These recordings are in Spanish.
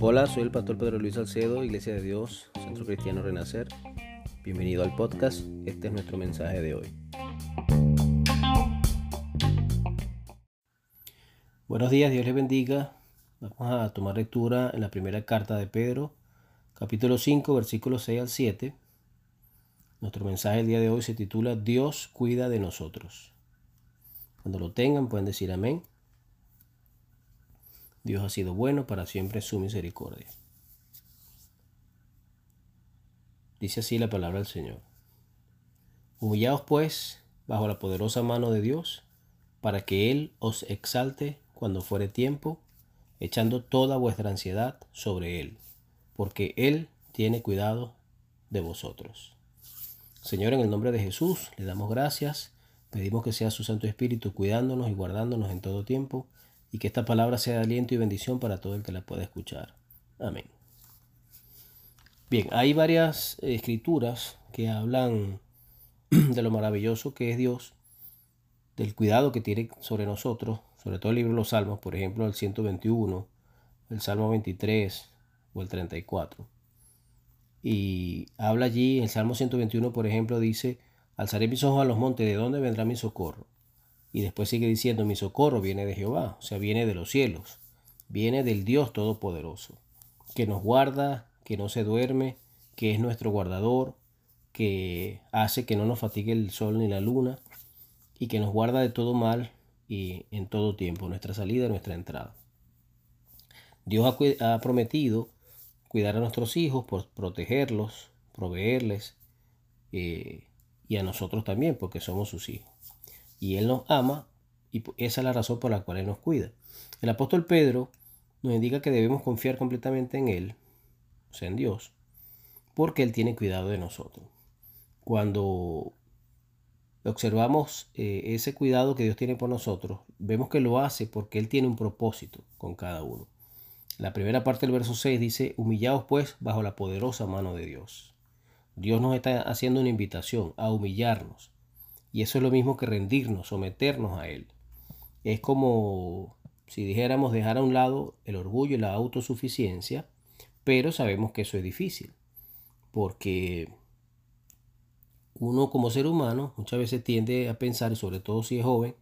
Hola, soy el pastor Pedro Luis Salcedo, Iglesia de Dios, Centro Cristiano Renacer. Bienvenido al podcast, este es nuestro mensaje de hoy. Buenos días, Dios les bendiga. Vamos a tomar lectura en la primera carta de Pedro, capítulo 5, versículos 6 al 7. Nuestro mensaje el día de hoy se titula Dios cuida de nosotros. Cuando lo tengan pueden decir amén. Dios ha sido bueno, para siempre su misericordia. Dice así la palabra del Señor. Humillaos pues bajo la poderosa mano de Dios, para que Él os exalte cuando fuere tiempo, echando toda vuestra ansiedad sobre Él, porque Él tiene cuidado de vosotros. Señor, en el nombre de Jesús, le damos gracias, pedimos que sea su Santo Espíritu cuidándonos y guardándonos en todo tiempo y que esta palabra sea de aliento y bendición para todo el que la pueda escuchar. Amén. Bien, hay varias escrituras que hablan de lo maravilloso que es Dios, del cuidado que tiene sobre nosotros, sobre todo el libro de los Salmos, por ejemplo, el 121, el Salmo 23 o el 34. Y habla allí, el Salmo 121, por ejemplo, dice, alzaré mis ojos a los montes, ¿de dónde vendrá mi socorro? Y después sigue diciendo, mi socorro viene de Jehová, o sea, viene de los cielos, viene del Dios Todopoderoso, que nos guarda, que no se duerme, que es nuestro guardador, que hace que no nos fatigue el sol ni la luna, y que nos guarda de todo mal y en todo tiempo, nuestra salida nuestra entrada. Dios ha, prometido cuidar a nuestros hijos, por protegerlos, proveerles, eh, y a nosotros también, porque somos sus hijos y Él nos ama y esa es la razón por la cual Él nos cuida. El apóstol Pedro nos indica que debemos confiar completamente en Él, o sea, en Dios, porque Él tiene cuidado de nosotros. Cuando observamos eh, ese cuidado que Dios tiene por nosotros, vemos que lo hace porque Él tiene un propósito con cada uno. La primera parte del verso 6 dice, humillaos pues bajo la poderosa mano de Dios. Dios nos está haciendo una invitación a humillarnos, y eso es lo mismo que rendirnos, someternos a Él. Es como si dijéramos dejar a un lado el orgullo y la autosuficiencia, pero sabemos que eso es difícil, porque uno como ser humano muchas veces tiende a pensar, sobre todo si es joven,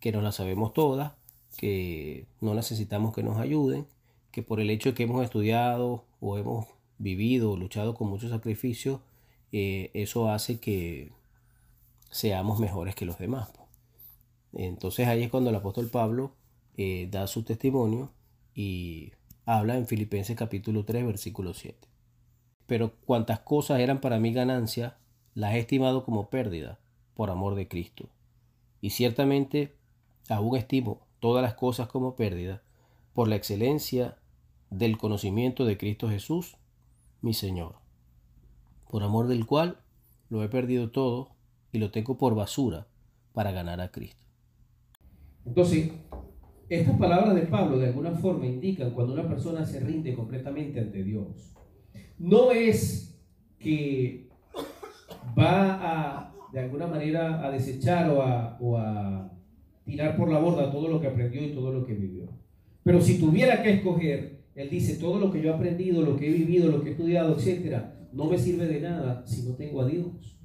que no la sabemos todas, que no necesitamos que nos ayuden, que por el hecho de que hemos estudiado o hemos vivido o luchado con mucho sacrificio, eh, eso hace que seamos mejores que los demás. Entonces ahí es cuando el apóstol Pablo eh, da su testimonio y habla en Filipenses capítulo 3 versículo 7. Pero cuantas cosas eran para mí ganancia, las he estimado como pérdida por amor de Cristo. Y ciertamente aún estimo todas las cosas como pérdida por la excelencia del conocimiento de Cristo Jesús, mi Señor, por amor del cual lo he perdido todo y lo tengo por basura para ganar a Cristo. Entonces, estas palabras de Pablo de alguna forma indican cuando una persona se rinde completamente ante Dios. No es que va a, de alguna manera, a desechar o a, tirar por la borda todo lo que aprendió y todo lo que vivió. Pero si tuviera que escoger, él dice, todo lo que yo he aprendido, lo que he vivido, lo que he estudiado, etcétera, no me sirve de nada si no tengo a Dios.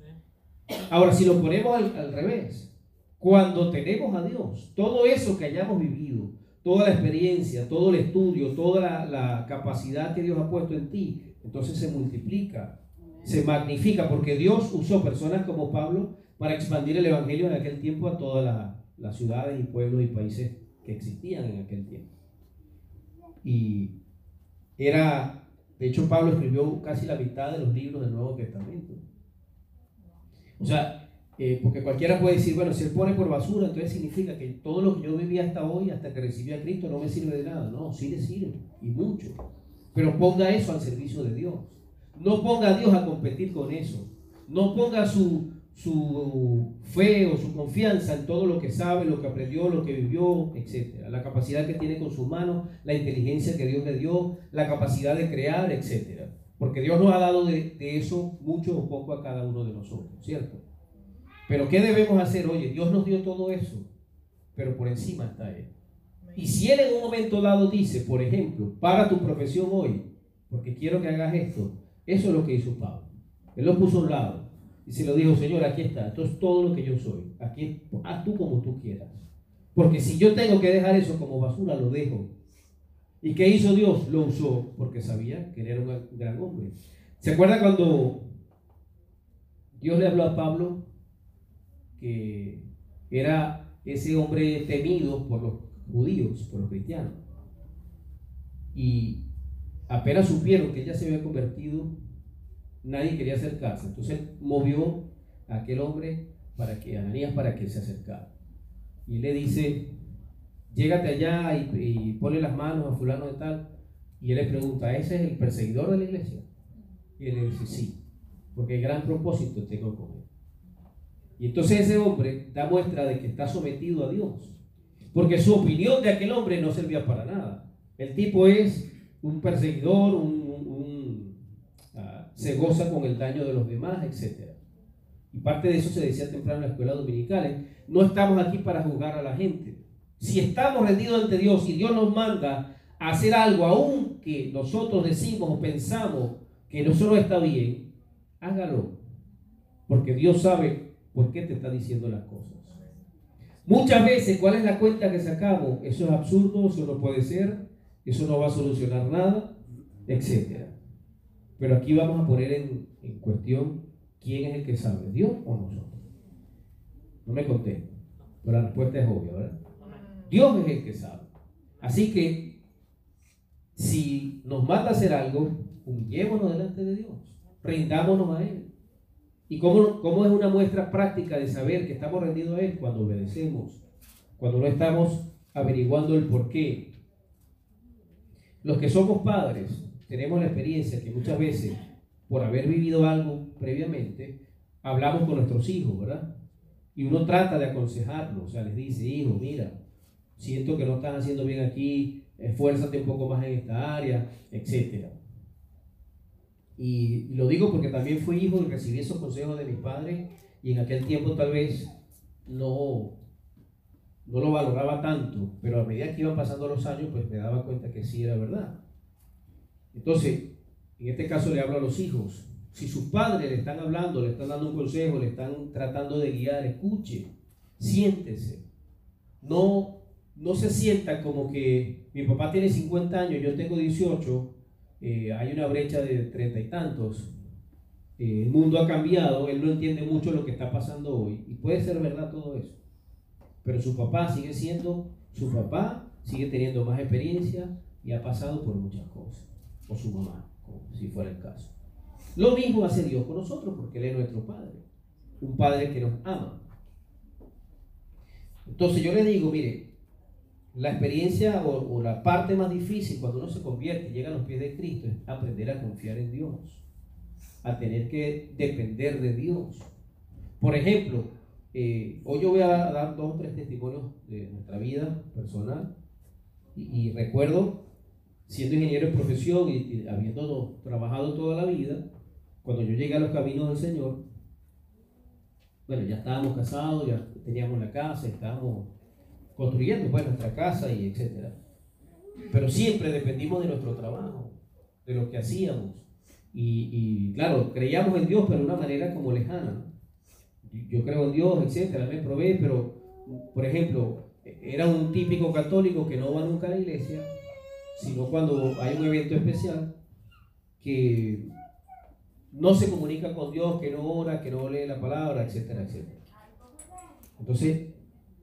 Ahora, si lo ponemos al, revés, cuando tenemos a Dios, todo eso que hayamos vivido, toda la experiencia, todo el estudio, toda la, capacidad que Dios ha puesto en ti, entonces se multiplica, se magnifica, porque Dios usó personas como Pablo para expandir el Evangelio en aquel tiempo a todas las ciudades y pueblos y países que existían en aquel tiempo. Y era, de hecho Pablo escribió casi la mitad de los libros del Nuevo Testamento. O sea, eh, porque cualquiera puede decir, bueno, si él pone por basura, entonces significa que todo lo que yo viví hasta hoy, hasta que recibí a Cristo, no me sirve de nada. No, sí le sirve, y mucho. Pero ponga eso al servicio de Dios. No ponga a Dios a competir con eso. No ponga su, su fe o su confianza en todo lo que sabe, lo que aprendió, lo que vivió, etc. La capacidad que tiene con sus manos, la inteligencia que Dios le dio, la capacidad de crear, etc. Porque Dios nos ha dado de, eso mucho o poco a cada uno de nosotros, ¿cierto? Pero ¿qué debemos hacer? Oye, Dios nos dio todo eso, pero por encima está Él. Y si él en un momento dado dice, por ejemplo, para tu profesión hoy, porque quiero que hagas esto, eso es lo que hizo Pablo. Él lo puso a un lado y se lo dijo, Señor, aquí está, esto es todo lo que yo soy. Aquí haz tú como tú quieras. Porque si yo tengo que dejar eso como basura, lo dejo. ¿Y qué hizo Dios? Lo usó porque sabía que él era un gran hombre. ¿Se acuerda cuando Dios le habló a Pablo que era ese hombre temido por los judíos, por los cristianos? Y apenas supieron que ella se había convertido, nadie quería acercarse. Entonces movió a aquel hombre para que, Ananías, para que se acercara. Y le dice, llégate allá y, y las manos a fulano de tal. Y él le pregunta, ¿ese es el perseguidor de la iglesia? Y él le dice, sí, porque el gran propósito tengo con él. Y entonces ese hombre da muestra de que está sometido a Dios. Porque su opinión de aquel hombre no servía para nada. El tipo es un perseguidor, un, ah, se goza con el daño de los demás, etc. Y parte de eso se decía temprano en la escuela dominical. ¿eh? No estamos aquí para juzgar a la gente. Si estamos rendidos ante Dios y Dios nos manda a hacer algo, aunque nosotros decimos o pensamos que no solo está bien, hágalo. Porque Dios sabe por qué te está diciendo las cosas. Muchas veces, ¿cuál es la cuenta que sacamos? Eso es absurdo, eso no puede ser, eso no va a solucionar nada, etc. Pero aquí vamos a poner en, en cuestión quién es el que sabe, Dios o nosotros. No me conté, pero la respuesta es obvia, ¿verdad? Dios es el que sabe. Así que, si nos mata a hacer algo, humillémonos delante de Dios, rindámonos a Él. ¿Y cómo, cómo es una muestra práctica de saber que estamos rendidos a Él? Cuando obedecemos, cuando no estamos averiguando el por qué, los que somos padres tenemos la experiencia que muchas veces, por haber vivido algo previamente, hablamos con nuestros hijos, ¿verdad? Y uno trata de aconsejarlos, o sea, les dice, hijo, mira, siento que no estás haciendo bien aquí, esfuérzate un poco más en esta área, etc. Y lo digo porque también fui hijo y recibí esos consejos de mis padres y en aquel tiempo tal vez no, no lo valoraba tanto, pero a medida que iban pasando los años, pues me daba cuenta que sí era verdad. Entonces, en este caso le hablo a los hijos. Si sus padres le están hablando, le están dando un consejo, le están tratando de guiar, escuche, siéntese. No, no se sienta como que mi papá tiene 50 años, yo tengo 18, eh, hay una brecha de treinta y tantos. Eh, el mundo ha cambiado, él no entiende mucho lo que está pasando hoy. Y puede ser verdad todo eso. Pero su papá sigue siendo su papá, sigue teniendo más experiencia y ha pasado por muchas cosas. O su mamá, como si fuera el caso. Lo mismo hace Dios con nosotros porque Él es nuestro Padre. Un Padre que nos ama. Entonces yo le digo, mire, la experiencia o, o, la parte más difícil cuando uno se convierte y llega a los pies de Cristo es aprender a confiar en Dios, a tener que depender de Dios. Por ejemplo, eh, hoy yo voy a dar dos o tres testimonios de nuestra vida personal y, recuerdo, siendo ingeniero de profesión y, habiendo trabajado toda la vida, cuando yo llegué a los caminos del Señor, bueno, ya estábamos casados, ya teníamos la casa, estábamos construyendo pues nuestra casa y etcétera. Pero siempre dependimos de nuestro trabajo, de lo que hacíamos. Y, claro, creíamos en Dios, pero de una manera como lejana yo creo en Dios, etcétera, me provee, pero, por ejemplo, era un típico católico que no va nunca a la iglesia, sino cuando hay un evento especial, que no se comunica con Dios, que no ora, que no lee la palabra, etcétera, etcétera. Entonces,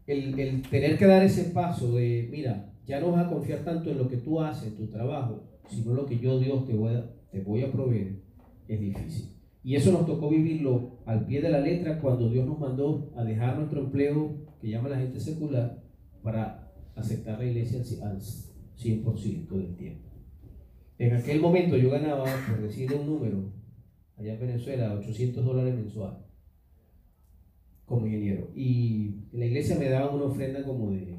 el, el tener que dar ese paso de, mira, ya no vas a confiar tanto en lo que tú haces, tu trabajo, sino lo que yo, Dios, te voy a, te voy a proveer, es difícil. Y eso nos tocó vivirlo al pie de la letra cuando Dios nos mandó a dejar nuestro empleo, que llama la gente secular, para aceptar la iglesia al 100% del tiempo. En aquel momento yo ganaba, por decir un número, allá en Venezuela, 800 dólares mensual como ingeniero. Y la iglesia me daba una ofrenda como de,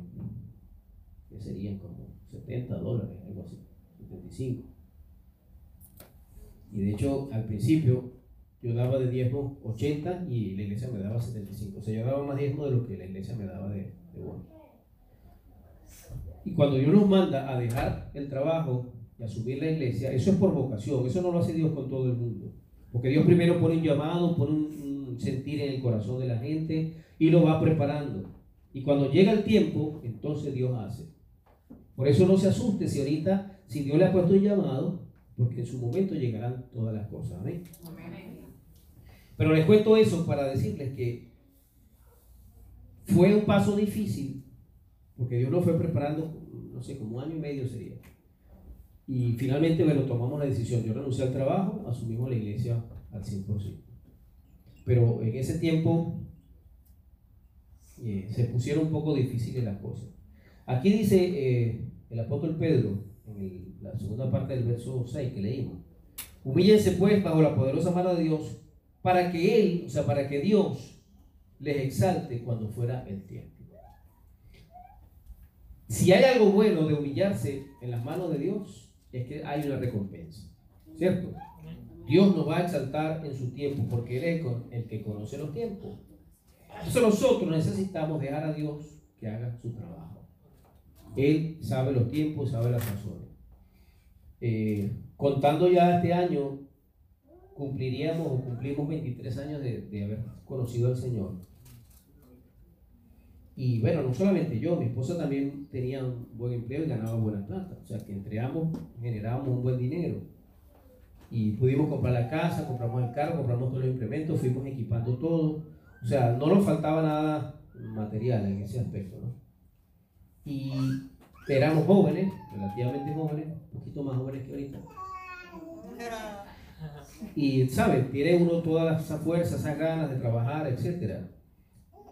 que serían como 70 dólares, algo así, 75. Y de hecho, al principio yo daba de diezmo 80 y la iglesia me daba 75. O sea, yo daba más diezmo de lo que la iglesia me daba de, de bono. Y cuando Dios nos manda a dejar el trabajo y a subir la iglesia, eso es por vocación, eso no lo hace Dios con todo el mundo. Porque Dios primero pone un llamado, pone un, sentir en el corazón de la gente y lo va preparando. Y cuando llega el tiempo, entonces Dios hace. Por eso no se asuste si ahorita, si Dios le ha puesto un llamado, porque en su momento llegarán todas las cosas. Amén. Pero les cuento eso para decirles que fue un paso difícil, porque Dios lo fue preparando, no sé, como un año y medio sería. Y finalmente, bueno, tomamos la decisión. Yo renuncié al trabajo, asumimos la iglesia al 100%. Pero en ese tiempo eh, se pusieron un poco difíciles las cosas. Aquí dice eh, el apóstol Pedro, en la segunda parte del verso 6 que leímos, humíllense pues bajo la poderosa mano de Dios para que Él, o sea, para que Dios les exalte cuando fuera el tiempo. Si hay algo bueno de humillarse en las manos de Dios, es que hay una recompensa. ¿Cierto? Dios nos va a exaltar en su tiempo porque Él es el que conoce los tiempos. Entonces nosotros necesitamos dejar a Dios que haga su trabajo. Él sabe los tiempos, sabe las razones. Eh, contando ya este año, cumpliríamos o cumplimos 23 años de, de haber conocido al Señor. Y bueno, no solamente yo, mi esposa también tenía un buen empleo y ganaba buena plata. O sea que entre ambos generábamos un buen dinero. Y pudimos comprar la casa, compramos el carro, compramos todos los implementos, fuimos equipando todo. O sea, no nos faltaba nada material en ese aspecto, ¿no? Y éramos jóvenes, relativamente jóvenes, un poquito más jóvenes que ahorita. Y, ¿sabes? Tiene uno todas esa fuerza, esas ganas de trabajar, etcétera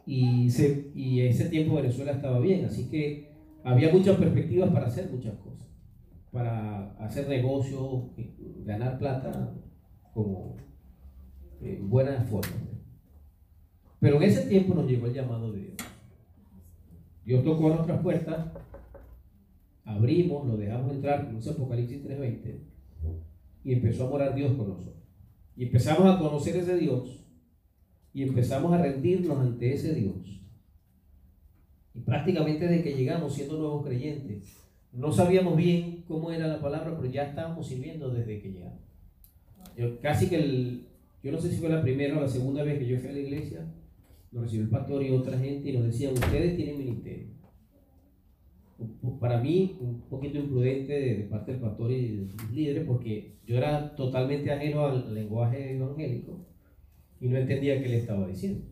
y, se, y ese tiempo Venezuela estaba bien, así que había muchas perspectivas para hacer muchas cosas, para hacer negocios, ganar plata como en buena forma. Pero en ese tiempo nos llegó el llamado de Dios. Dios tocó nuestras puertas, abrimos, lo dejamos entrar, como dice Apocalipsis 3:20, y empezó a morar Dios con nosotros. Y empezamos a conocer ese Dios y empezamos a rendirnos ante ese Dios. Y prácticamente desde que llegamos siendo nuevos creyentes, no sabíamos bien cómo era la palabra, pero ya estábamos sirviendo desde que llegamos. Yo, casi que el, yo no sé si fue la primera o la segunda vez que yo fui a la iglesia, nos recibió el pastor y otra gente y nos decían, ustedes tienen ministerio. Para mí, un poquito imprudente de, parte del pastor y de sus líderes, porque yo era totalmente ajeno al lenguaje evangélico y no entendía qué le estaba diciendo.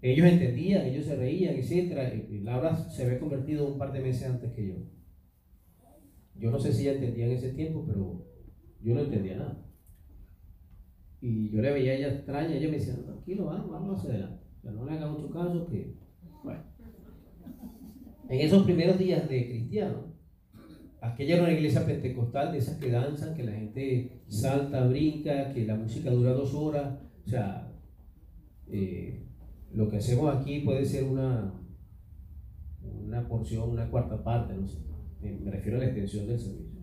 Ellos entendían, ellos se reían, etc. Laura se había convertido un par de meses antes que yo. Yo no sé si ella entendía en ese tiempo, pero yo no entendía nada. Y yo le veía a ella extraña, ella me decía, tranquilo, vamos, vamos hacia adelante. no le haga mucho caso que, bueno. En esos primeros días de cristiano, aquella era una iglesia pentecostal de esas que danzan, que la gente salta, brinca, que la música dura dos horas, o sea, eh, lo que hacemos aquí puede ser una, una porción, una cuarta parte, no sé. Me refiero a la extensión del servicio.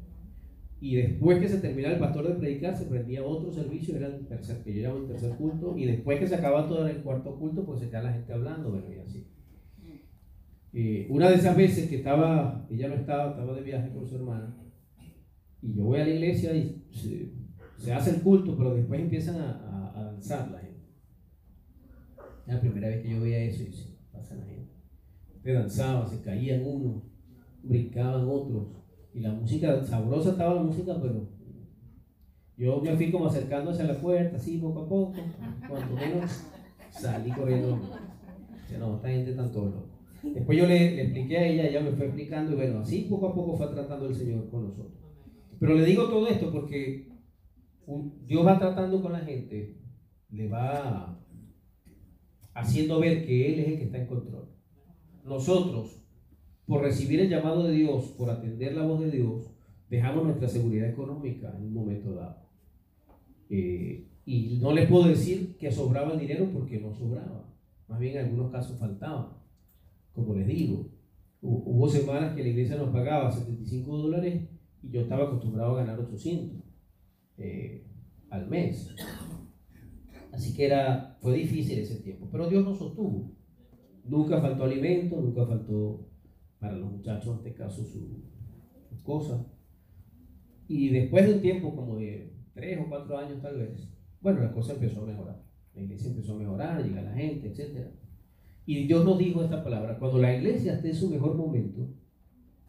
Y después que se terminaba el pastor de predicar, se prendía otro servicio, era el tercer, que yo llamo el tercer culto, y después que se acababa todo el cuarto culto, pues se quedaba la gente hablando, bueno, y así. Eh, una de esas veces que estaba, ella no estaba, estaba de viaje con su hermana, y yo voy a la iglesia y se, hace el culto, pero después empiezan a la gente. la primera vez que yo veía eso y se pasa la gente. Se danzaba, se caían unos, brincaban otros. Y la música, sabrosa estaba la música, pero yo me fui como acercándose a la puerta, así poco a poco. Cuanto menos salí corriendo. no, esta gente todo loco. Después yo le, le, expliqué a ella, ella me fue explicando y bueno, así poco a poco fue tratando el Señor con nosotros. Pero le digo todo esto porque Dios va tratando con la gente le va haciendo ver que Él es el que está en control. Nosotros, por recibir el llamado de Dios, por atender la voz de Dios, dejamos nuestra seguridad económica en un momento dado. Eh, y no les puedo decir que sobraba el dinero porque no sobraba. Más bien en algunos casos faltaba. Como les digo, hubo semanas que la iglesia nos pagaba 75 dólares y yo estaba acostumbrado a ganar 800 eh, al mes. Así que era, fue difícil ese tiempo, pero Dios nos sostuvo. Nunca faltó alimento, nunca faltó para los muchachos, en este caso, sus su cosas. Y después de un tiempo, como de tres o cuatro años tal vez, bueno, la cosa empezó a mejorar. La iglesia empezó a mejorar, llega la gente, etc. Y Dios nos dijo esta palabra, cuando la iglesia esté en su mejor momento,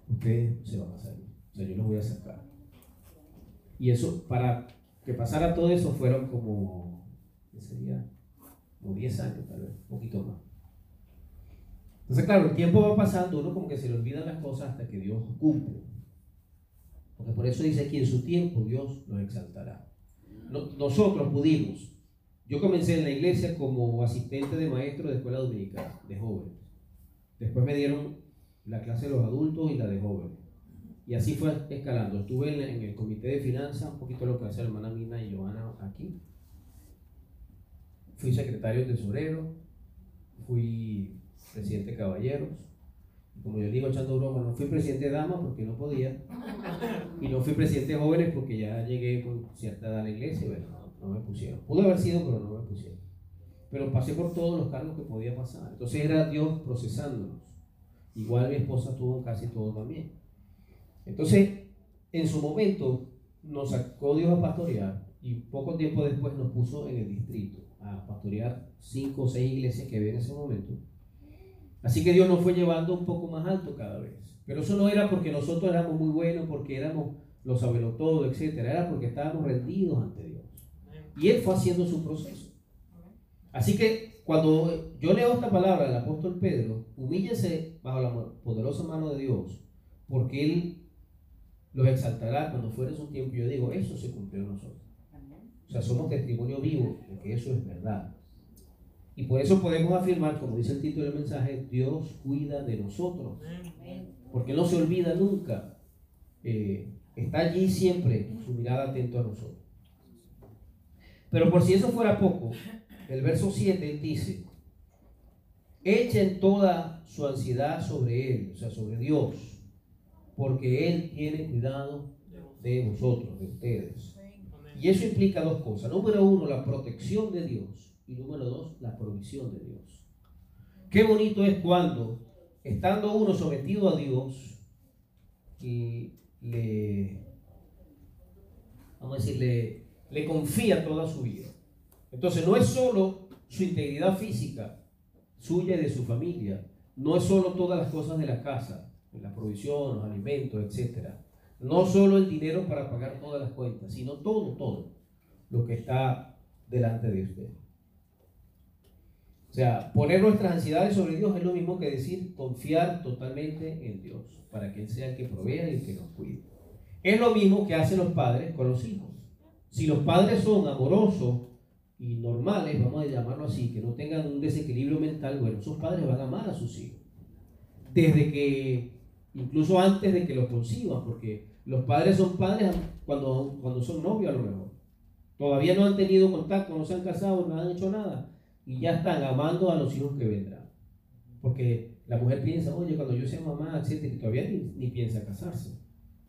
ustedes se van a salir. O sea, yo los voy a sacar. Y eso, para que pasara todo eso, fueron como, ¿qué sería? Como 10 años tal vez, un poquito más. Entonces, claro, el tiempo va pasando, uno como que se le olvidan las cosas hasta que Dios cumple. Porque por eso dice aquí, en su tiempo Dios nos exaltará. Nosotros pudimos. Yo comencé en la iglesia como asistente de maestro de escuela dominical, de jóvenes. Después me dieron la clase de los adultos y la de jóvenes. Y así fue escalando. Estuve en, el comité de finanzas, un poquito lo que hace hermana Mina y Joana aquí. Fui secretario tesorero, fui presidente de caballeros. como yo digo echando broma, no fui presidente de damas porque no podía. Y no fui presidente de jóvenes porque ya llegué con cierta edad a la iglesia no, no me pusieron. Pudo haber sido, pero no me pusieron. Pero pasé por todos los cargos que podía pasar. Entonces era Dios procesándonos. Igual mi esposa tuvo casi todo también. Entonces, en su momento, nos sacó Dios a pastorear y poco tiempo después nos puso en el distrito a pastorear cinco o seis iglesias que había en ese momento. Así que Dios nos fue llevando un poco más alto cada vez. Pero eso no era porque nosotros éramos muy buenos, porque éramos los todo, etc. Era porque estábamos rendidos ante Dios. Y Él fue haciendo su proceso. Así que cuando yo leo esta palabra del apóstol Pedro, humíllese bajo la poderosa mano de Dios, porque Él los exaltará cuando fuere su tiempo. Yo digo, eso se cumplió en nosotros. O sea, somos testimonio vivo de que eso es verdad. Y por eso podemos afirmar, como dice el título del mensaje, Dios cuida de nosotros. Porque no se olvida nunca. Eh, está allí siempre, su mirada atento a nosotros. Pero por si eso fuera poco, el verso 7 dice, echen toda su ansiedad sobre Él, o sea, sobre Dios porque Él tiene cuidado de vosotros, de ustedes. Y eso implica dos cosas. Número uno, la protección de Dios. Y número dos, la provisión de Dios. Qué bonito es cuando, estando uno sometido a Dios, le, vamos a decir, le confía toda su vida. Entonces no es solo su integridad física, suya y de su familia, no es solo todas las cosas de la casa, la provisión, los alimentos, etc. No solo el dinero para pagar todas las cuentas, sino todo, todo lo que está delante de usted. O sea, poner nuestras ansiedades sobre Dios es lo mismo que decir confiar totalmente en Dios, para que Él sea el que provea y el que nos cuide. Es lo mismo que hacen los padres con los hijos. Si los padres son amorosos y normales, vamos a llamarlo así, que no tengan un desequilibrio mental, bueno, esos padres van a amar a sus hijos. Desde que incluso antes de que lo conciban, porque los padres son padres cuando, cuando son novios a lo mejor. Todavía no han tenido contacto, no se han casado, no han hecho nada, y ya están amando a los hijos que vendrán. Porque la mujer piensa, oye, cuando yo sea mamá, etc., todavía ni, piensa casarse.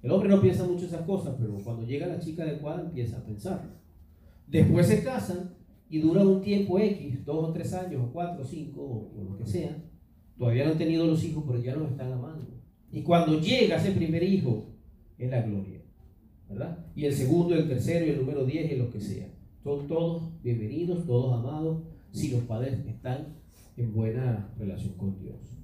El hombre no piensa mucho esas cosas, pero cuando llega la chica adecuada empieza a pensar. Después se casan y duran un tiempo X, dos o tres años, o cuatro, o cinco, o lo que sea. Todavía no han tenido los hijos, pero ya los están amando. Y cuando llega ese primer hijo, es la gloria. ¿Verdad? Y el segundo, el tercero y el número diez y lo que sea. Son todos bienvenidos, todos amados, si los padres están en buena relación con Dios.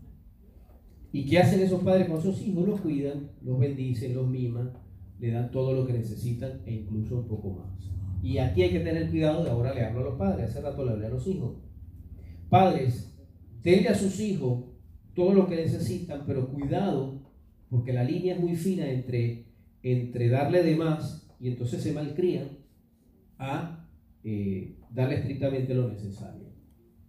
¿Y qué hacen esos padres con sus hijos? Los cuidan, los bendicen, los miman, le dan todo lo que necesitan e incluso un poco más. Y aquí hay que tener cuidado, de ahora le hablo a los padres, hace rato le hablé a los hijos. Padres, denle a sus hijos todo lo que necesitan, pero cuidado, porque la línea es muy fina entre, entre darle de más y entonces se malcrían a eh, darle estrictamente lo necesario.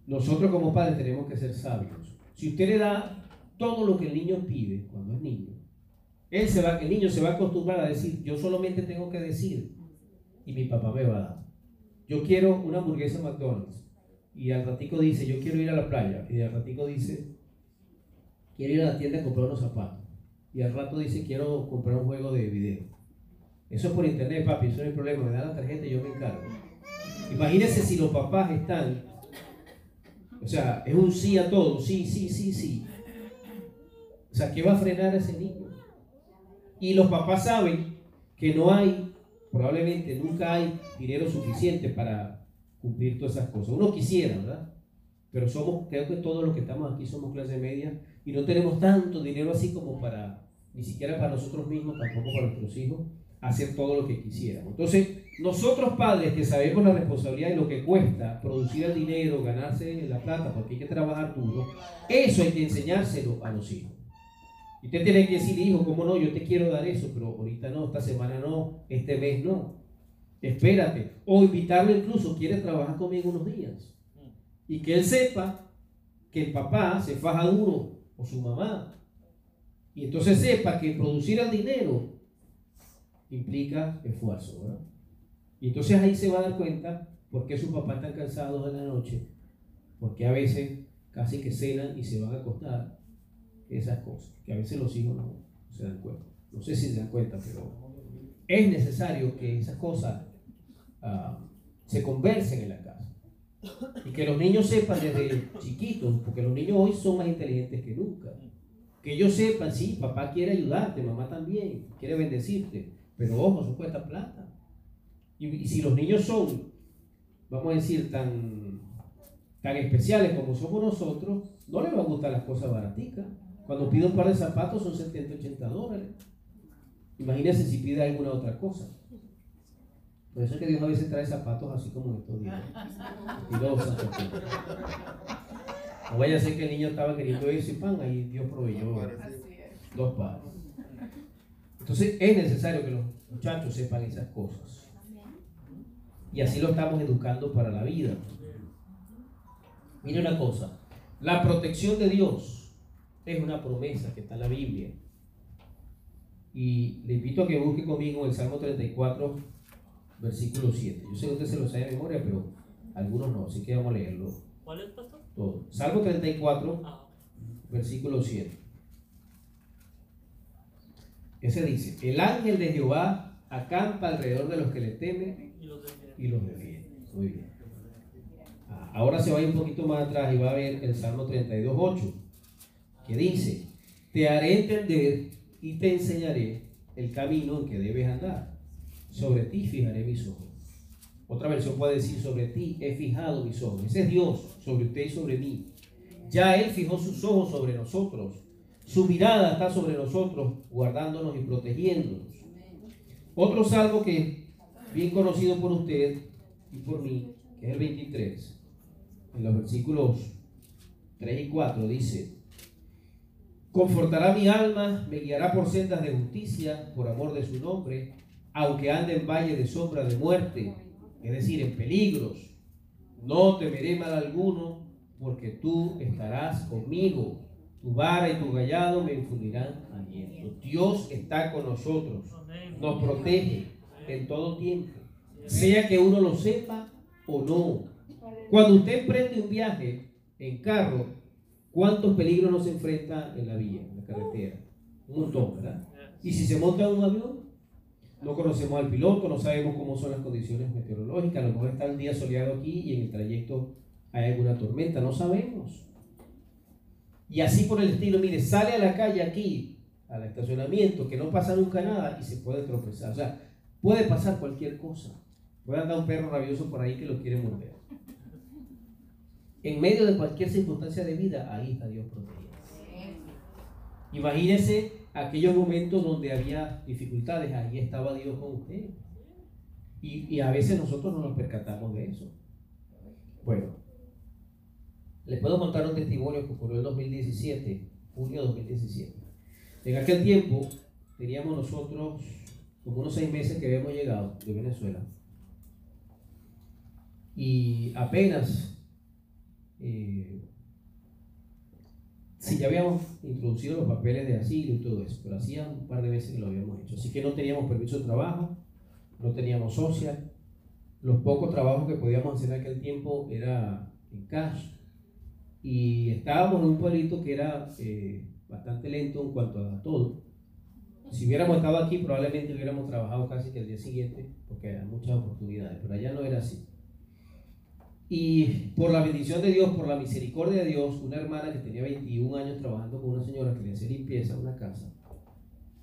Nosotros como padres tenemos que ser sabios. Si usted le da todo lo que el niño pide cuando es niño, él se va, el niño se va a acostumbrar a decir, yo solamente tengo que decir y mi papá me va a dar. Yo quiero una hamburguesa McDonald's y al ratico dice, yo quiero ir a la playa y al ratico dice, quiero ir a la tienda a comprar unos zapatos. Y al rato dice, quiero comprar un juego de video. Eso es por internet, papi, eso no hay problema, me da la tarjeta y yo me encargo. Imagínense si los papás están, o sea, es un sí a todo, sí, sí, sí, sí. O sea, ¿qué va a frenar a ese niño? Y los papás saben que no hay, probablemente nunca hay dinero suficiente para cumplir todas esas cosas. Uno quisiera, ¿verdad? Pero somos, creo que todos los que estamos aquí somos clase media y no tenemos tanto dinero así como para, ni siquiera para nosotros mismos, tampoco para nuestros hijos, hacer todo lo que quisiéramos. Entonces, nosotros padres que sabemos la responsabilidad de lo que cuesta producir el dinero, ganarse la plata, porque hay que trabajar duro, eso hay que enseñárselo a los hijos. Y usted tiene que decir, hijo, ¿cómo no? Yo te quiero dar eso, pero ahorita no, esta semana no, este mes no. Espérate. O invitarlo incluso, quiere trabajar conmigo unos días. Y que él sepa que el papá se faja duro, o su mamá. Y entonces sepa que producir el dinero implica esfuerzo, ¿verdad? Y entonces ahí se va a dar cuenta por qué sus papás están cansados en la noche, porque a veces casi que cenan y se van a acostar, esas cosas, que a veces los hijos no, se dan cuenta. No sé si se dan cuenta, pero es necesario que esas cosas uh, se conversen en la casa. Y que los niños sepan desde chiquitos, porque los niños hoy son más inteligentes que nunca. Que ellos sepan, sí, papá quiere ayudarte, mamá también, quiere bendecirte, pero ojo, eso cuesta plata. Y, si los niños son, vamos a decir, tan, tan especiales como somos nosotros, no les va a gustar las cosas baraticas. Cuando pide un par de zapatos son 70, 80 dólares. Imagínense si pide alguna otra cosa. Por eso es que Dios a veces trae zapatos así como estos días. Y dos zapatos. No vaya a ser que el niño estaba queriendo y pan, ahí Dios proveyó dos pares. Entonces es necesario que los muchachos sepan esas cosas. Y así lo estamos educando para la vida. Mire una cosa, la protección de Dios es una promesa que está en la Biblia. Y le invito a que busque conmigo el Salmo 34, versículo 7. Yo sé que usted se lo sabe de memoria, pero algunos no, así que vamos a leerlo. ¿Cuál es, pastor? Todo. Salmo 34, ah. versículo 7. Ese dice, el ángel de Jehová acampa alrededor de los que le temen y los defiende. Muy bien. Ah, ahora se va a ir un poquito más atrás y va a ver el Salmo 32.8, que dice, te haré entender y te enseñaré el camino en que debes andar. Sobre ti fijaré mis ojos. Otra versión puede decir, sobre ti he fijado mis ojos. Ese es Dios, sobre usted y sobre mí. Ya Él fijó sus ojos sobre nosotros. Su mirada está sobre nosotros, guardándonos y protegiéndonos. Otro salmo que bien conocido por usted y por mí, que es el 23, en los versículos 3 y 4, dice, confortará mi alma, me guiará por sendas de justicia, por amor de su nombre, aunque ande en valle de sombra de muerte, es decir, en peligros, no temeré mal alguno, porque tú estarás conmigo. Tu vara y tu gallado me infundirán aliento. Dios está con nosotros, nos protege, en todo tiempo, sea que uno lo sepa o no. Cuando usted emprende un viaje en carro, ¿cuántos peligros nos enfrenta en la vía, en la carretera? Un montón, ¿verdad? Y si se monta en un avión, no conocemos al piloto, no sabemos cómo son las condiciones meteorológicas, a lo mejor está el día soleado aquí y en el trayecto hay alguna tormenta, no sabemos. Y así por el estilo, mire, sale a la calle aquí, al estacionamiento, que no pasa nunca nada y se puede tropezar. O sea, Puede pasar cualquier cosa. Puede andar un perro rabioso por ahí que lo quiere morder. En medio de cualquier circunstancia de vida, ahí está Dios protegido. Imagínese aquellos momentos donde había dificultades, ahí estaba Dios con usted. Y, a veces nosotros no nos percatamos de eso. Bueno, les puedo contar un testimonio que ocurrió en 2017, junio de 2017. En aquel tiempo teníamos nosotros como unos seis meses que habíamos llegado de Venezuela. Y apenas, eh, sí, ya habíamos introducido los papeles de asilo y todo eso, pero hacía un par de meses que lo habíamos hecho. Así que no teníamos permiso de trabajo, no teníamos social. Los pocos trabajos que podíamos hacer en aquel tiempo era en cash. Y estábamos en un pueblito que era eh, bastante lento en cuanto a todo si hubiéramos estado aquí, probablemente hubiéramos trabajado casi que el día siguiente, porque hay muchas oportunidades, pero allá no era así. Y por la bendición de Dios, por la misericordia de Dios, una hermana que tenía 21 años trabajando con una señora que le hacía limpieza en una casa,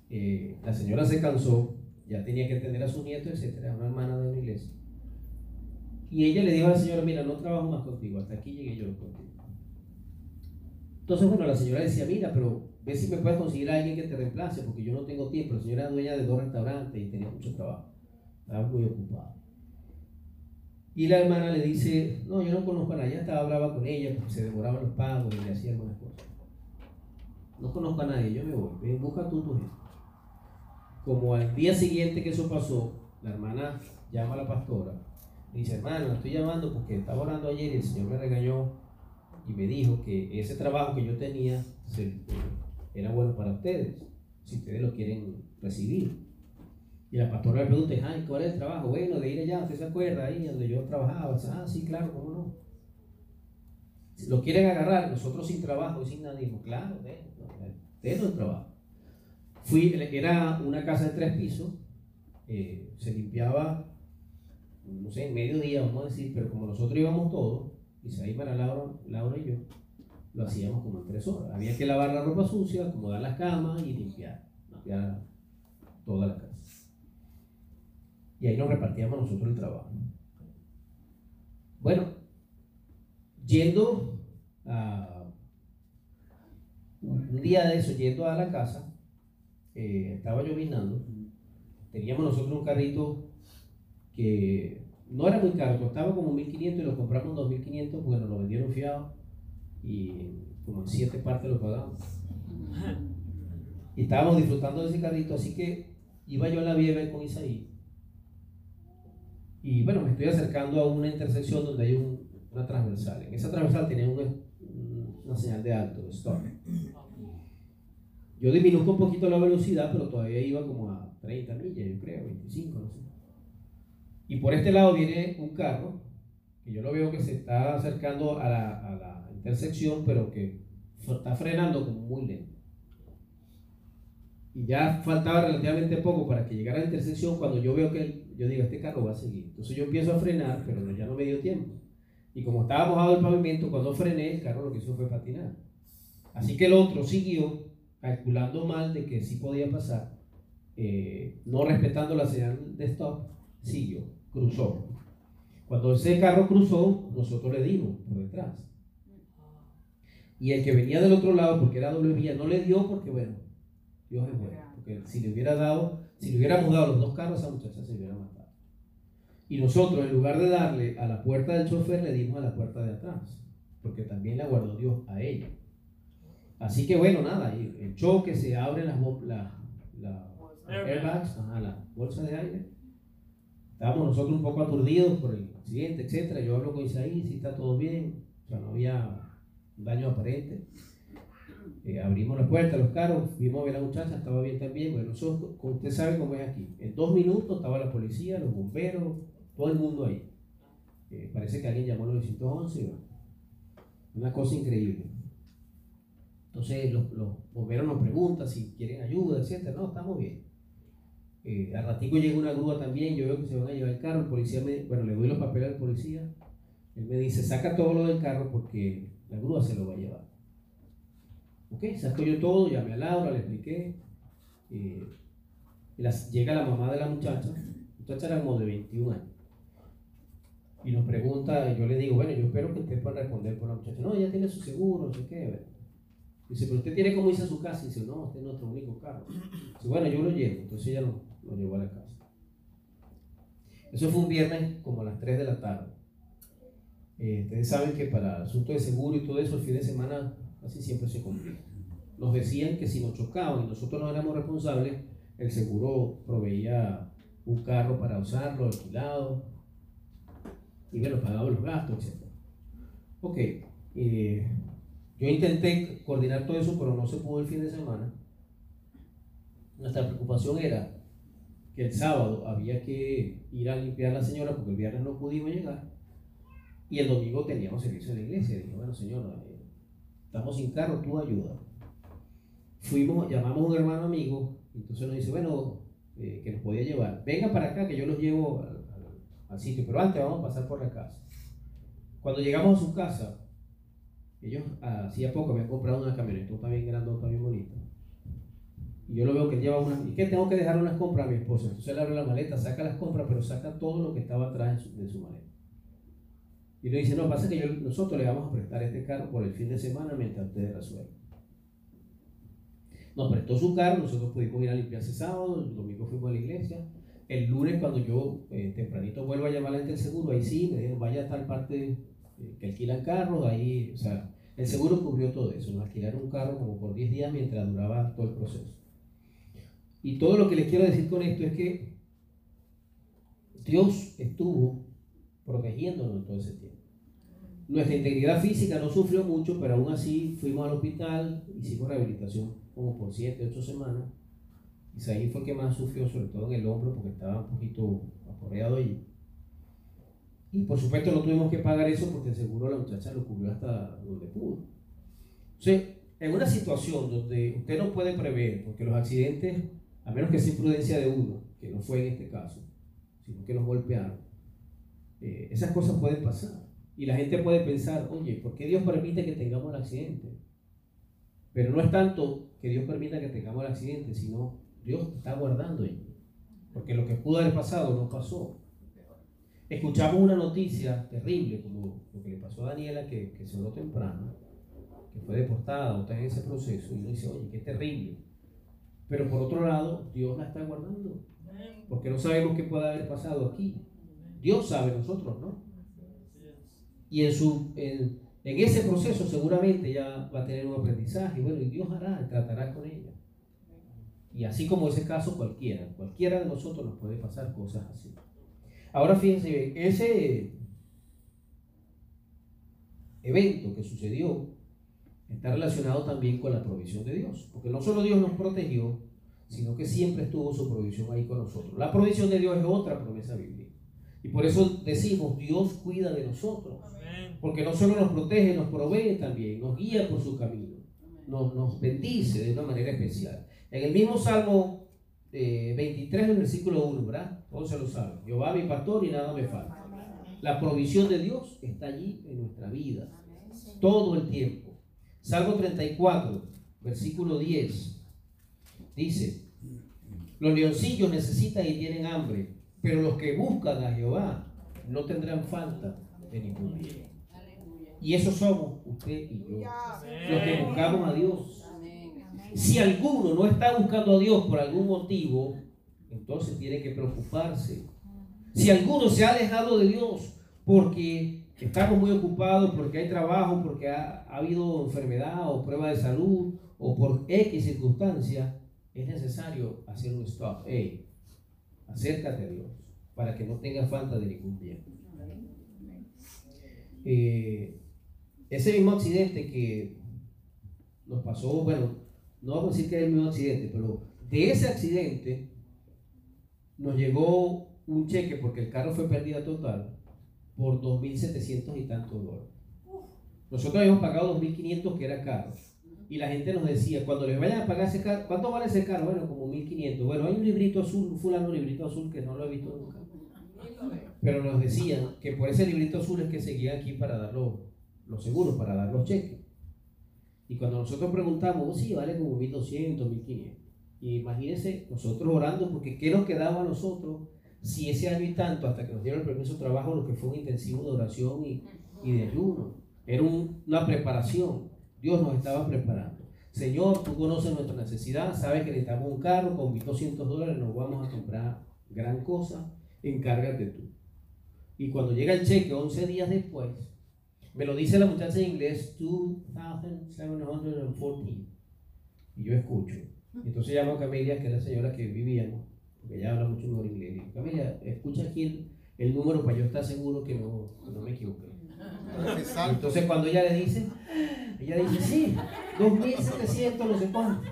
eh, la señora se cansó, ya tenía que atender a su nieto, etcétera, una hermana de una iglesia. Y ella le dijo a la señora, mira, no trabajo más contigo, hasta aquí llegué yo contigo. Entonces, bueno, la señora decía, mira, pero ve si me puedes conseguir a alguien que te reemplace, porque yo no tengo tiempo. La señora era dueña de dos restaurantes y tenía mucho trabajo. Estaba muy ocupada. Y la hermana le dice, no, yo no conozco a nadie, ya brava con ella porque se demoraban los pagos y le hacía algunas cosas. No conozco a nadie, yo me voy, ven, busca tú tu gente. Como al día siguiente que eso pasó, la hermana llama a la pastora y dice, hermano, estoy llamando porque estaba orando ayer y el Señor me regañó y me dijo que ese trabajo que yo tenía era bueno para ustedes, si ustedes lo quieren recibir. Y la pastora le pregunta, ay, ¿cuál es el trabajo? Bueno, de ir allá, ¿usted se acuerda ahí donde yo trabajaba? Ah, sí, claro, ¿cómo no? Lo quieren agarrar, nosotros sin trabajo y sin nada. Dijo, claro, déjenlo el trabajo. Fui, era una casa de tres pisos, eh, se limpiaba, no sé, en mediodía, vamos a decir, pero como nosotros íbamos todos, y se para Laura, Laura y yo, lo hacíamos como en tres horas. Había que lavar la ropa sucia, acomodar las camas y limpiar, limpiar toda la casa. Y ahí nos repartíamos nosotros el trabajo. Bueno, yendo a un día de eso, yendo a la casa, eh, estaba llovinando, teníamos nosotros un carrito que no era muy caro, costaba como 1500 y lo compramos en 2500 porque nos lo vendieron fiado y como en siete partes lo pagamos. Y estábamos disfrutando de ese carrito, así que iba yo a la vieja con Isaí y bueno, me estoy acercando a una intersección donde hay una transversal. En esa transversal tenía una, señal de alto, de stop. Yo disminuzco un poquito la velocidad, pero todavía iba como a 30 millas, yo creo, 25, no sé. Y por este lado viene un carro, que yo lo veo que se está acercando a la, a la intersección, pero que está frenando como muy lento. Y ya faltaba relativamente poco para que llegara a la intersección cuando yo veo que yo digo, este carro va a seguir. Entonces yo empiezo a frenar, pero ya no me dio tiempo. Y como estaba mojado el pavimento, cuando frené, el carro lo que hizo fue patinar. Así que el otro siguió, calculando mal de que sí podía pasar, eh, no respetando la señal de stop, siguió, cruzó. Cuando ese carro cruzó, nosotros le dimos por detrás. Y el que venía del otro lado, porque era doble vía, no le dio porque, bueno, Dios es bueno. Porque si le hubiera dado, si le hubiéramos dado los dos carros, a esa muchacha se hubiera matado. Y nosotros, en lugar de darle a la puerta del chofer, le dimos a la puerta de atrás, porque también la guardó Dios a ella. Así que bueno, nada, el choque, se abren las la, la, airbags, la bolsa de aire. Estábamos nosotros un poco aturdidos por el accidente, etc. Yo hablo con Isaí, si está todo bien, o sea, no había daño aparente. Eh, abrimos la puerta, los carros, vimos a ver a la muchacha, estaba bien también. Bueno, nosotros, usted sabe cómo es aquí, en dos minutos estaba la policía, los bomberos, todo el mundo ahí. Eh, parece que alguien llamó al 911, una cosa increíble. Entonces los, bomberos nos preguntan si quieren ayuda, etc. No, estamos bien. Eh, al ratico llega una grúa también, yo veo que se van a llevar el carro, el policía me, bueno, le doy los papeles al policía, él me dice, saca todo lo del carro porque la grúa se lo va a llevar. Ok, saco yo todo, llamé a Laura, le expliqué. Eh, llega la mamá de la muchacha, la muchacha era como de 21 años. Y nos pregunta, yo le digo, bueno, yo espero que usted pueda responder por la muchacha. No, ella tiene su seguro, no sé qué. Dice, pero usted tiene como irse a su casa. Y dice, no, este es nuestro único carro. Dice, bueno, yo lo llevo. Entonces ella lo, lo llevó a la casa. Eso fue un viernes como a las 3 de la tarde. Eh, ustedes saben que para el asunto de seguro y todo eso, el fin de semana Así siempre se cumplía. Nos decían que si nos chocaban y nosotros no éramos responsables, el seguro proveía un carro para usarlo, alquilado, y bueno, pagaba los gastos, etc. Ok, eh, yo intenté coordinar todo eso, pero no se pudo el fin de semana. Nuestra preocupación era el sábado había que ir a limpiar a la señora porque el viernes no pudimos llegar y el domingo teníamos servicio en la iglesia. Dije, bueno, señora, estamos sin carro, tú ayuda. Fuimos, llamamos a un hermano amigo, entonces nos dice, bueno, eh, que nos podía llevar. Venga para acá que yo los llevo al, sitio, pero antes vamos a pasar por la casa. Cuando llegamos a su casa, ellos hacía poco habían comprado una camioneta también grandota, bien bonita. Y yo lo veo que lleva una. ¿Y qué tengo que dejar unas compras a mi esposa? Entonces él abre la maleta, saca las compras, pero saca todo lo que estaba atrás de su, maleta. Y le dice: No, pasa que nosotros le vamos a prestar este carro por el fin de semana mientras ustedes resuelven. Nos prestó su carro, nosotros pudimos ir a limpiarse sábado, el domingo fuimos a la iglesia. El lunes, cuando yo eh, tempranito vuelvo a llamar al seguro, ahí sí, me dijeron: Vaya a tal parte eh, que alquilan carros, ahí, o sea, el seguro cubrió todo eso. Nos alquilaron un carro como por 10 días mientras duraba todo el proceso. Y todo lo que les quiero decir con esto es que Dios estuvo protegiéndonos todo ese tiempo. Nuestra integridad física no sufrió mucho, pero aún así fuimos al hospital, hicimos rehabilitación como por 7, 8 semanas. Y ahí fue que más sufrió, sobre todo en el hombro, porque estaba un poquito aporreado allí. Y por supuesto no tuvimos que pagar eso porque seguro la muchacha lo cubrió hasta donde pudo. Entonces, en una situación donde usted no puede prever, porque los accidentes a menos que sea imprudencia de uno, que no fue en este caso, sino que nos golpearon, eh, esas cosas pueden pasar. Y la gente puede pensar, oye, ¿por qué Dios permite que tengamos el accidente? Pero no es tanto que Dios permita que tengamos el accidente, sino Dios está guardando ahí. Porque lo que pudo haber pasado no pasó. Escuchamos una noticia terrible, como lo que le pasó a Daniela, que, que se temprano, que fue deportada o está en ese proceso, y uno dice, oye, qué terrible. Pero por otro lado, Dios la está guardando. Porque no sabemos qué puede haber pasado aquí. Dios sabe, nosotros no. Y en, su, en, ese proceso seguramente ya va a tener un aprendizaje. Bueno, y Dios hará, tratará con ella. Y así como ese caso cualquiera, cualquiera de nosotros nos puede pasar cosas así. Ahora fíjense, ese evento que sucedió está relacionado también con la provisión de Dios. Porque no solo Dios nos protegió, sino que siempre estuvo su provisión ahí con nosotros. La provisión de Dios es otra promesa bíblica. Y por eso decimos, Dios cuida de nosotros. Porque no solo nos protege, nos provee también, nos guía por su camino, nos, nos bendice de una manera especial. En el mismo Salmo 23, eh, el versículo 1, ¿verdad? Todos se lo saben. Jehová mi pastor y nada me falta. La provisión de Dios está allí en nuestra vida, todo el tiempo. Salmo 34, versículo 10, dice, los leoncillos necesitan y tienen hambre, pero los que buscan a Jehová no tendrán falta de ningún bien. Y eso somos usted y yo, los que buscamos a Dios. Si alguno no está buscando a Dios por algún motivo, entonces tiene que preocuparse. Si alguno se ha alejado de Dios porque estamos muy ocupados porque hay trabajo, porque ha, habido enfermedad o prueba de salud o por X circunstancia, es necesario hacer un stop. Hey, acércate a Dios para que no tengas falta de ningún bien. Eh, ese mismo accidente que nos pasó, bueno, no vamos a decir que es el mismo accidente, pero de ese accidente nos llegó un cheque porque el carro fue pérdida total por 2.700 y tantos dólares. Nosotros habíamos pagado 2.500 que era caro. Y la gente nos decía, cuando les vayan a pagar ese carro, ¿cuánto vale ese carro? Bueno, como 1.500. Bueno, hay un librito azul, un fulano librito azul que no lo he visto nunca. Pero nos decían que por ese librito azul es que seguían aquí para dar los, seguros, para dar los cheques. Y cuando nosotros preguntamos, oh, sí, vale como 1.200, 1.500. Y imagínense, nosotros orando, porque ¿qué nos quedaba a nosotros si ese año y tanto, hasta que nos dieron el permiso de trabajo, lo que fue un intensivo de oración y, de ayuno, era una preparación. Dios nos estaba preparando. Señor, tú conoces nuestra necesidad, sabes que necesitamos un carro, con 1.200 dólares nos vamos a comprar gran cosa, encárgate tú. Y cuando llega el cheque 11 días después, me lo dice la muchacha en inglés, 2,714. Y yo escucho. Entonces llamo a Camelia, que es la señora que vivíamos, porque ella habla mucho mejor inglés. Camila, escucha aquí el, número para yo estar seguro que no, no me equivoqué. Entonces cuando ella le dice, ella dice, sí, 2.700, no sé cuánto.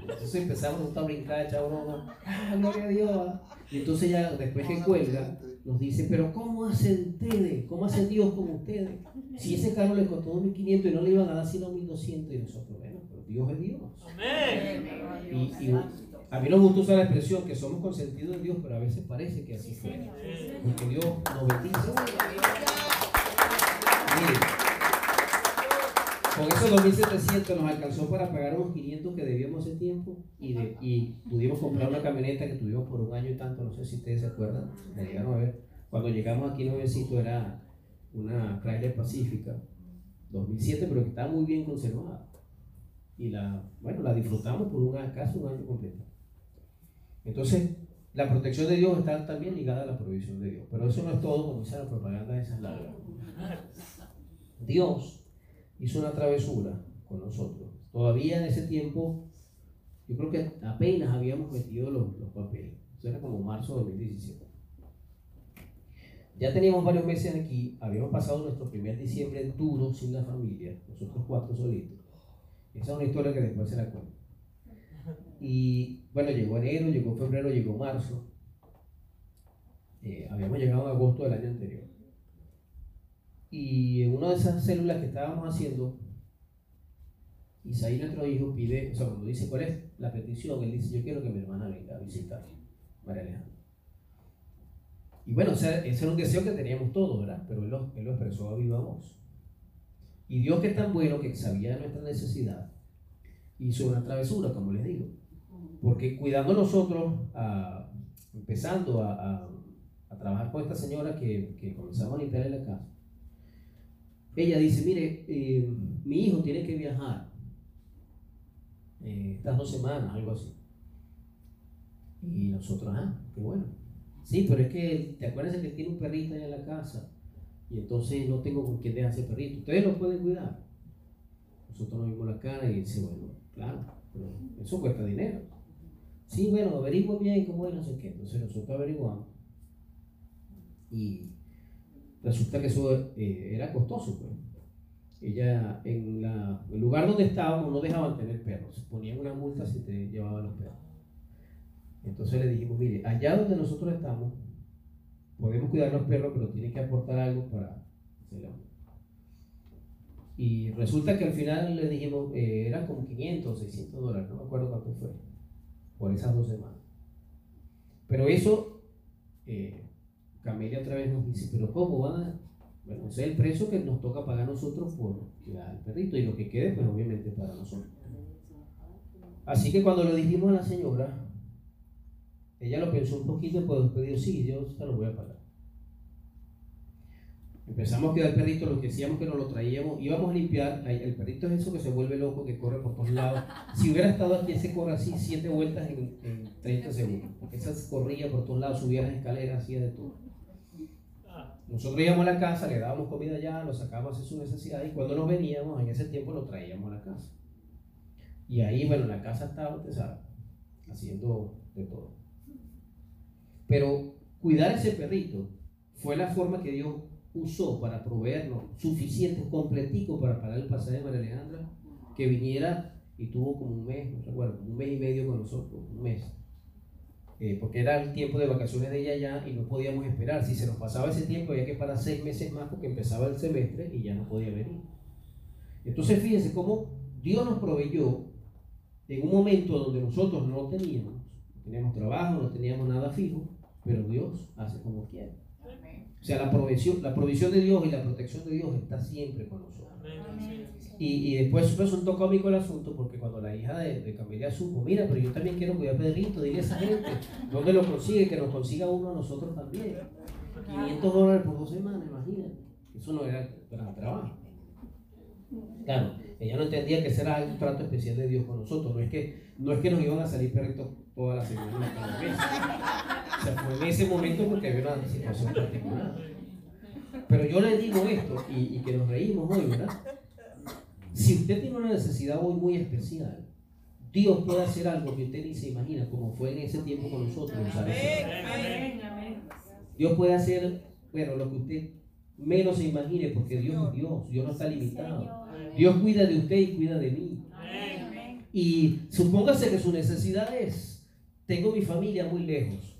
Entonces empezamos a brincar, echar broma, ah, gloria a Dios. Y entonces ella, después que cuelga, nos dice, pero ¿cómo hacen ustedes? ¿Cómo hace Dios con ustedes? Si ese carro le costó 2.500 y no le iban a dar sino 1.200 y nosotros, bueno, pero Dios es Dios. Amén. Y, y a mí nos gusta usar la expresión que somos consentidos de Dios, pero a veces parece que así fue. Porque Dios nos bendice. con esos 2.700 nos alcanzó para pagar unos 500 que debíamos hace tiempo y, de, y pudimos comprar una camioneta que tuvimos por un año y tanto, no sé si ustedes se acuerdan, me llegaron a ver. Cuando llegamos aquí nuevecito era una Chrysler Pacífica 2007, pero que estaba muy bien conservada. Y la, bueno, la disfrutamos por un, casi un año completo. Entonces, la protección de Dios está también ligada a la provisión de Dios. Pero eso no es todo, como dice la propaganda de esas largas. Dios hizo una travesura con nosotros. Todavía en ese tiempo, yo creo que apenas habíamos metido los, los papeles. Eso era como marzo de 2017. Ya teníamos varios meses aquí, habíamos pasado nuestro primer diciembre duro sin la familia, nosotros cuatro solitos. Esa es una historia que después se la cuento. Y bueno, llegó enero, llegó febrero, llegó marzo. Eh, habíamos llegado en agosto del año anterior. Y en una de esas células que estábamos haciendo, Isaí, nuestro hijo, pide, o sea, cuando dice cuál es la petición, él dice, yo quiero que mi hermana venga a visitar, María Alejandra. Y bueno, ese, era un deseo que teníamos todos, ¿verdad? Pero él lo, expresó a viva voz. Y Dios que es tan bueno que sabía nuestra necesidad, hizo una travesura, como les digo. Porque cuidando nosotros, empezando a, trabajar con esta señora que, que comenzamos a limpiar en la casa, ella dice, mire, eh, mi hijo tiene que viajar eh, estas dos semanas, algo así. Y nosotros, ah, qué bueno. Sí, pero es que, ¿te acuerdas que tiene un perrito ahí en la casa? Y entonces no tengo con quién dejar ese perrito. Ustedes lo pueden cuidar. Nosotros nos vimos la cara y dice, bueno, claro, pero eso cuesta dinero. Sí, bueno, averigua bien cómo es, no sé qué. Entonces nosotros averiguamos. Y resulta que eso eh, era costoso, pues. Ella, en la, el lugar donde estábamos, no dejaban tener perros. Ponían una multa si te llevaban los perros. Entonces le dijimos, mire, allá donde nosotros estamos, podemos cuidar los perros, pero tiene que aportar algo para hacerlo. Y resulta que al final le dijimos, eh, eran como 500, 600 dólares, no me acuerdo cuánto fue, por esas dos semanas. Pero eso, eh, Camelia otra vez nos dice, pero ¿cómo van a...? Bueno, ese es el precio que nos toca pagar nosotros por cuidar al perrito y lo que quede, pues obviamente para nosotros. Así que cuando le dijimos a la señora, ella lo pensó un poquito y después dijo, sí, yo se lo voy a pagar. Empezamos a quedar el perrito, lo que decíamos que nos lo traíamos, íbamos a limpiar, el perrito es eso que se vuelve loco, que corre por todos lados. Si hubiera estado aquí, se corre así siete vueltas en, 30 segundos, esa corría por todos lados, subía las escaleras, hacía de todo. Nosotros íbamos a la casa, le dábamos comida allá, lo sacábamos de su necesidad y cuando nos veníamos, en ese tiempo lo traíamos a la casa. Y ahí, bueno, la casa estaba, usted haciendo de todo. Pero cuidar ese perrito fue la forma que Dios usó para proveernos suficiente, completico para pagar el pasaje de María Alejandra, que viniera y tuvo como un mes, no recuerdo, un mes y medio con nosotros, un mes. Eh, porque era el tiempo de vacaciones de ella ya y no podíamos esperar. Si se nos pasaba ese tiempo, había que parar seis meses más porque empezaba el semestre y ya no podía venir. Entonces, fíjense cómo Dios nos proveyó en un momento donde nosotros no teníamos, no teníamos trabajo, no teníamos nada fijo, pero Dios hace como quiere. O sea, la provisión, la provisión de Dios y la protección de Dios está siempre con nosotros. Y, y después resultó cómico el asunto porque cuando la hija de, de Camila supo, mira, pero yo también quiero cuidar a Pedrito, dile a esa gente, ¿dónde lo consigue? Que nos consiga uno a nosotros también. 500 dólares por dos semanas, imagínate. Eso no era gran trabajo. Claro, ella no entendía que ese era un trato especial de Dios con nosotros. No es que, no es que nos iban a salir perritos O sea, fue en ese momento porque había una situación particular. Pero yo le digo esto y, y que nos reímos hoy, ¿verdad? Si usted tiene una necesidad hoy muy especial, Dios puede hacer algo que usted ni se imagina, como fue en ese tiempo con nosotros. Dios puede hacer, bueno, lo que usted menos se imagine, porque Dios es Dios, Dios no está limitado. Dios cuida de usted y cuida de mí. Y supóngase que su necesidad es, tengo mi familia muy lejos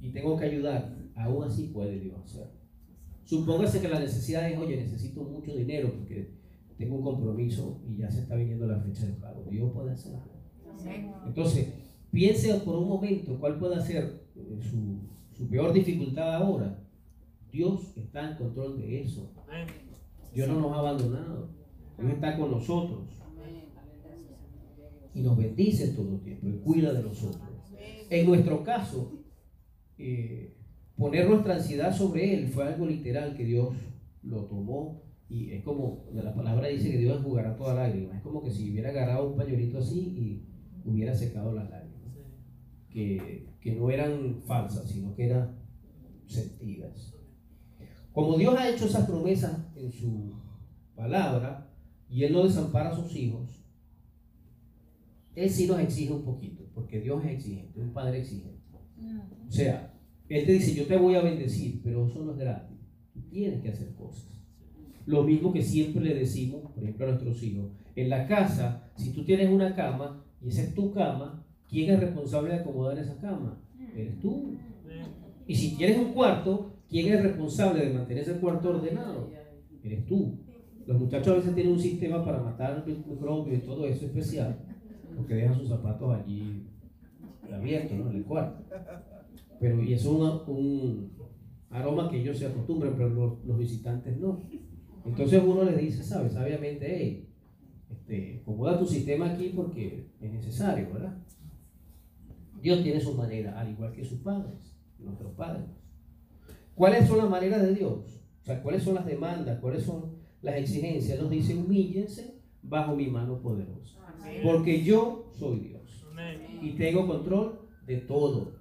y tengo que ayudar, aún así puede Dios hacer. Supóngase que la necesidad es, oye, necesito mucho dinero porque tengo un compromiso y ya se está viniendo la fecha de pago. Dios puede hacer algo. Entonces, piense por un momento cuál puede ser eh, su, su peor dificultad ahora. Dios está en control de eso. Dios no nos ha abandonado. Dios está con nosotros. Y nos bendice todo el tiempo y cuida de nosotros. En nuestro caso, eh, poner nuestra ansiedad sobre Él fue algo literal que Dios lo tomó y es como, la palabra dice que Dios enjugará toda lágrima. Es como que si hubiera agarrado un pañuelito así y hubiera secado las lágrimas. Que, que no eran falsas, sino que eran sentidas. Como Dios ha hecho esas promesas en su palabra y Él no desampara a sus hijos, Él sí nos exige un poquito, porque Dios es exigente, un padre exigente. O sea, Él te dice, yo te voy a bendecir, pero eso no es gratis. Tú tienes que hacer cosas. Lo mismo que siempre le decimos, por ejemplo, a nuestros hijos. En la casa, si tú tienes una cama y esa es tu cama, ¿quién es responsable de acomodar esa cama? Eres tú. Y si tienes un cuarto, ¿quién es responsable de mantener ese cuarto ordenado? Eres tú. Los muchachos a veces tienen un sistema para matar microbios y todo eso especial, porque dejan sus zapatos allí abiertos, ¿no? En el cuarto. Pero, y es un, aroma que ellos se acostumbran, pero los, los, visitantes no. Entonces uno les dice, ¿sabes? Sabiamente, hey, este, acomoda tu sistema aquí porque es necesario, ¿verdad? Dios tiene su manera, al igual que sus padres, nuestros padres. ¿Cuáles son las maneras de Dios? O sea, ¿cuáles son las demandas? ¿Cuáles son las exigencias? Nos dice, humíllense bajo mi mano poderosa. Porque yo soy Dios. Y tengo control de todo.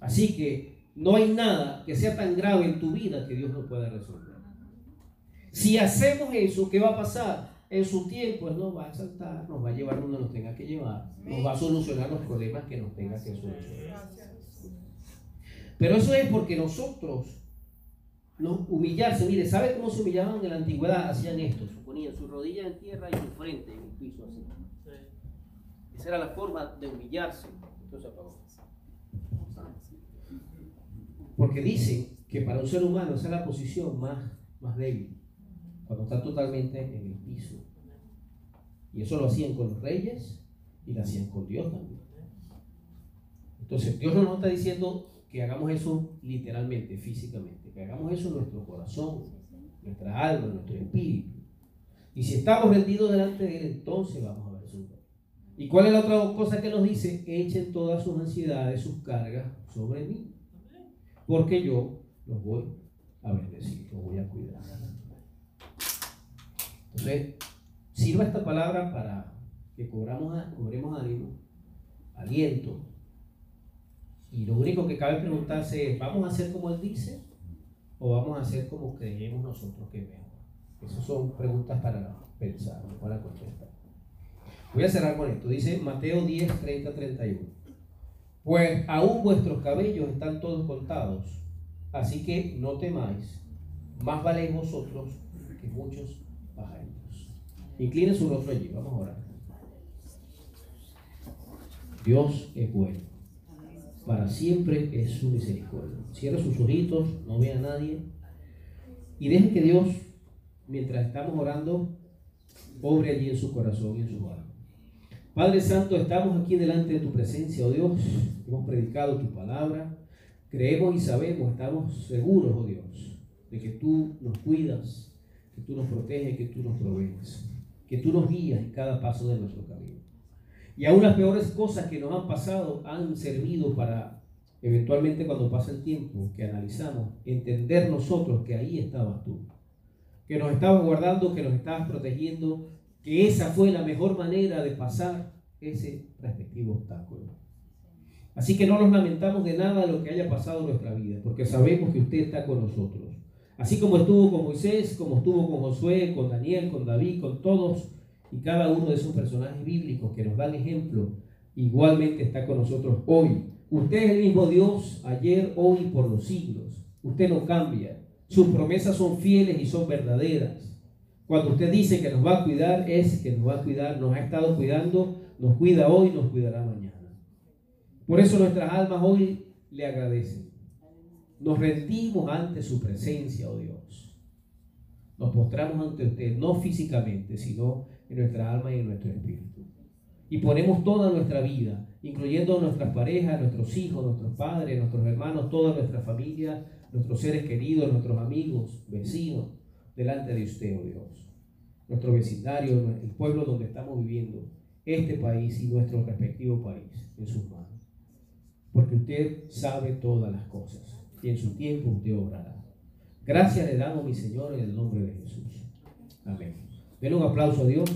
Así que no hay nada que sea tan grave en tu vida que Dios no pueda resolver. Si hacemos eso, ¿qué va a pasar? En su tiempo Él nos va a exaltar, nos va a llevar donde nos tenga que llevar, nos va a solucionar los problemas que nos tenga que solucionar. Pero eso es porque nosotros no humillarse, mire, ¿sabe cómo se humillaban en la antigüedad? Hacían esto, ponían su rodilla en tierra y su frente en el piso así. Era la forma de humillarse. Entonces Porque dicen que para un ser humano esa es la posición más, más débil, cuando está totalmente en el piso. Y eso lo hacían con los reyes y lo hacían con Dios también. Entonces Dios no nos está diciendo que hagamos eso literalmente, físicamente, que hagamos eso en nuestro corazón, nuestra alma, nuestro espíritu. Y si estamos rendidos delante de Él, entonces vamos a ¿Y cuál es la otra cosa que nos dice? Echen todas sus ansiedades, sus cargas sobre mí. Porque yo los voy a bendecir, los voy a cuidar. Entonces, sirva esta palabra para que cobramos, cobremos ánimo, aliento. Y lo único que cabe preguntarse es, ¿vamos a hacer como Él dice? ¿O vamos a hacer como creemos nosotros que vemos? Esas son preguntas para pensar, para contestar. Voy a cerrar con esto. Dice Mateo 10, 30, 31. Pues aún vuestros cabellos están todos contados, así que no temáis, más valéis vosotros que muchos pajarillos. Inclinen su rostro allí, vamos a orar. Dios es bueno, para siempre es su misericordia. Cierra sus ojitos, no vea a nadie y deje que Dios, mientras estamos orando, obre allí en su corazón y en su alma. Padre Santo, estamos aquí delante de tu presencia, oh Dios. Hemos predicado tu palabra. Creemos y sabemos, estamos seguros, oh Dios, de que tú nos cuidas, que tú nos proteges, que tú nos provees, que tú nos guías en cada paso de nuestro camino. Y aún las peores cosas que nos han pasado han servido para, eventualmente cuando pasa el tiempo que analizamos, entender nosotros que ahí estabas tú, que nos estabas guardando, que nos estabas protegiendo, que esa fue la mejor manera de pasar ese respectivo obstáculo. Así que no nos lamentamos de nada lo que haya pasado en nuestra vida, porque sabemos que usted está con nosotros. Así como estuvo con Moisés, como estuvo con Josué, con Daniel, con David, con todos y cada uno de esos personajes bíblicos que nos dan ejemplo, igualmente está con nosotros hoy. Usted es el mismo Dios ayer, hoy y por los siglos. Usted no cambia. Sus promesas son fieles y son verdaderas. Cuando usted dice que nos va a cuidar, es que nos va a cuidar, nos ha estado cuidando, nos cuida hoy, nos cuidará mañana. Por eso nuestras almas hoy le agradecen. Nos rendimos ante su presencia, oh Dios. Nos postramos ante usted, no físicamente, sino en nuestra alma y en nuestro espíritu. Y ponemos toda nuestra vida, incluyendo nuestras parejas, nuestros hijos, nuestros padres, nuestros hermanos, toda nuestra familia, nuestros seres queridos, nuestros amigos, vecinos, delante de usted, oh Dios. Nuestro vecindario, el pueblo donde estamos viviendo, este país y nuestro respectivo país en sus manos. Porque usted sabe todas las cosas y en su tiempo usted obrará. Gracias le damos, mi Señor, en el nombre de Jesús. Amén. Den un aplauso a Dios.